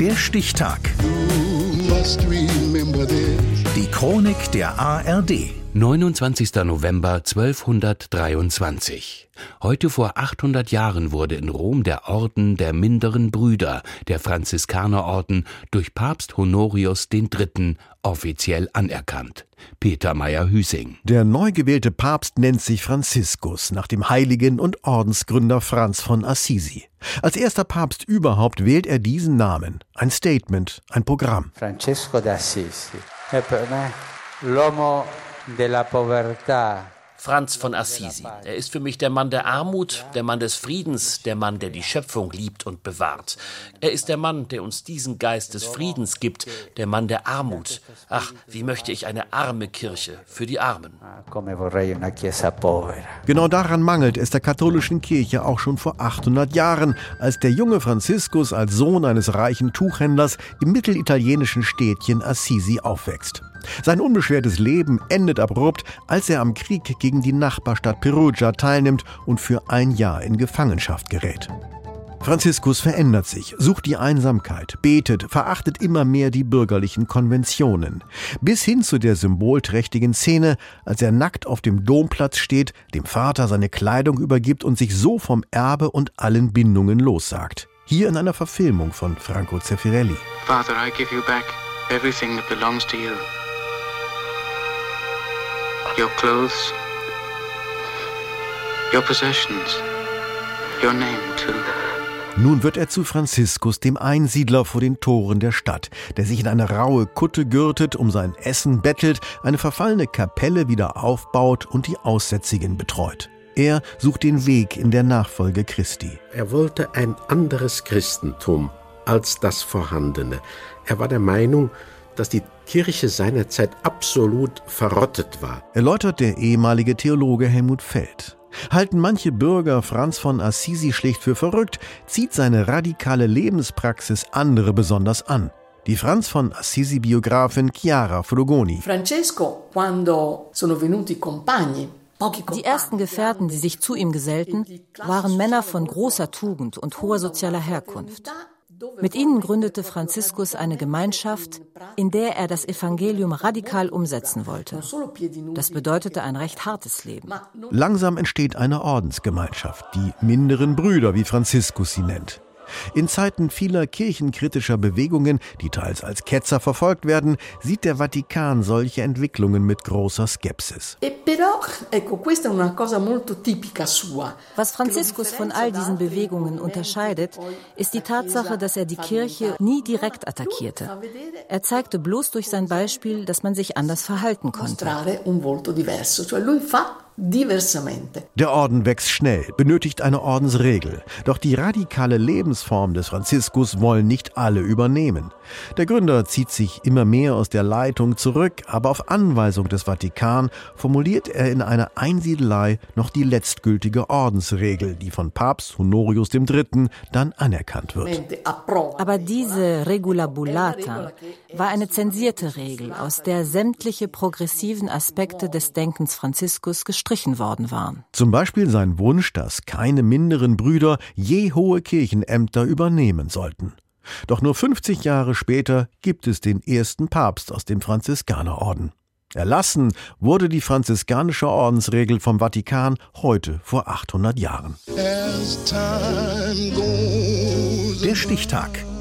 Der Stichtag. Die Chronik der ARD. 29. November 1223. Heute vor 800 Jahren wurde in Rom der Orden der minderen Brüder, der Franziskanerorden, durch Papst Honorius III. offiziell anerkannt. Peter Meyer-Hüsing. Der neu gewählte Papst nennt sich Franziskus nach dem Heiligen und Ordensgründer Franz von Assisi. Als erster Papst überhaupt wählt er diesen Namen. Ein Statement, ein Programm. Francesco d'Assisi. L'uomo Franz von Assisi. Er ist für mich der Mann der Armut, der Mann des Friedens, der Mann, der die Schöpfung liebt und bewahrt. Er ist der Mann, der uns diesen Geist des Friedens gibt, der Mann der Armut. Ach, wie möchte ich eine arme Kirche für die Armen. Genau daran mangelt es der katholischen Kirche auch schon vor 800 Jahren, als der junge Franziskus als Sohn eines reichen Tuchhändlers im mittelitalienischen Städtchen Assisi aufwächst. Sein unbeschwertes Leben endet abrupt, als er am Krieg gegen die Nachbarstadt Perugia teilnimmt und für ein Jahr in Gefangenschaft gerät. Franziskus verändert sich, sucht die Einsamkeit, betet, verachtet immer mehr die bürgerlichen Konventionen. Bis hin zu der symbolträchtigen Szene, als er nackt auf dem Domplatz steht, dem Vater seine Kleidung übergibt und sich so vom Erbe und allen Bindungen lossagt. Hier in einer Verfilmung von Franco Zeffirelli. Father, I give you back everything that belongs to you. Your clothes, your possessions, your name too. Nun wird er zu Franziskus, dem Einsiedler vor den Toren der Stadt, der sich in eine raue Kutte gürtet, um sein Essen bettelt, eine verfallene Kapelle wieder aufbaut und die Aussätzigen betreut. Er sucht den Weg in der Nachfolge Christi. Er wollte ein anderes Christentum als das vorhandene. Er war der Meinung, dass die Kirche seinerzeit absolut verrottet war. Erläutert der ehemalige Theologe Helmut Feld. Halten manche Bürger Franz von Assisi schlicht für verrückt, zieht seine radikale Lebenspraxis andere besonders an. Die Franz von Assisi-Biografin Chiara Frugoni. Francesco, quando sono venuti compagni die ersten Gefährten, die sich zu ihm gesellten, waren Männer von großer Tugend und hoher sozialer Herkunft. Mit ihnen gründete Franziskus eine Gemeinschaft, in der er das Evangelium radikal umsetzen wollte. Das bedeutete ein recht hartes Leben. Langsam entsteht eine Ordensgemeinschaft, die minderen Brüder, wie Franziskus sie nennt. In Zeiten vieler kirchenkritischer Bewegungen, die teils als Ketzer verfolgt werden, sieht der Vatikan solche Entwicklungen mit großer Skepsis. E Was Franziskus von all diesen Bewegungen unterscheidet, ist die Tatsache, dass er die Kirche nie direkt attackierte. Er zeigte bloß durch sein Beispiel, dass man sich anders verhalten konnte. Der Orden wächst schnell, benötigt eine Ordensregel. Doch die radikale Lebensform des Franziskus wollen nicht alle übernehmen. Der Gründer zieht sich immer mehr aus der Leitung zurück, aber auf Anweisung des Vatikan formuliert er in einer Einsiedelei noch die letztgültige Ordensregel, die von Papst Honorius III. dann anerkannt wird. Aber diese Regula Bullata war eine zensierte Regel, aus der sämtliche progressiven Aspekte des Denkens Franziskus gestrichen worden waren. Zum Beispiel sein Wunsch, dass keine minderen Brüder je hohe Kirchenämter übernehmen sollten. Doch nur 50 Jahre später gibt es den ersten Papst aus dem Franziskanerorden. Erlassen wurde die franziskanische Ordensregel vom Vatikan heute vor 800 Jahren. Der Stichtag.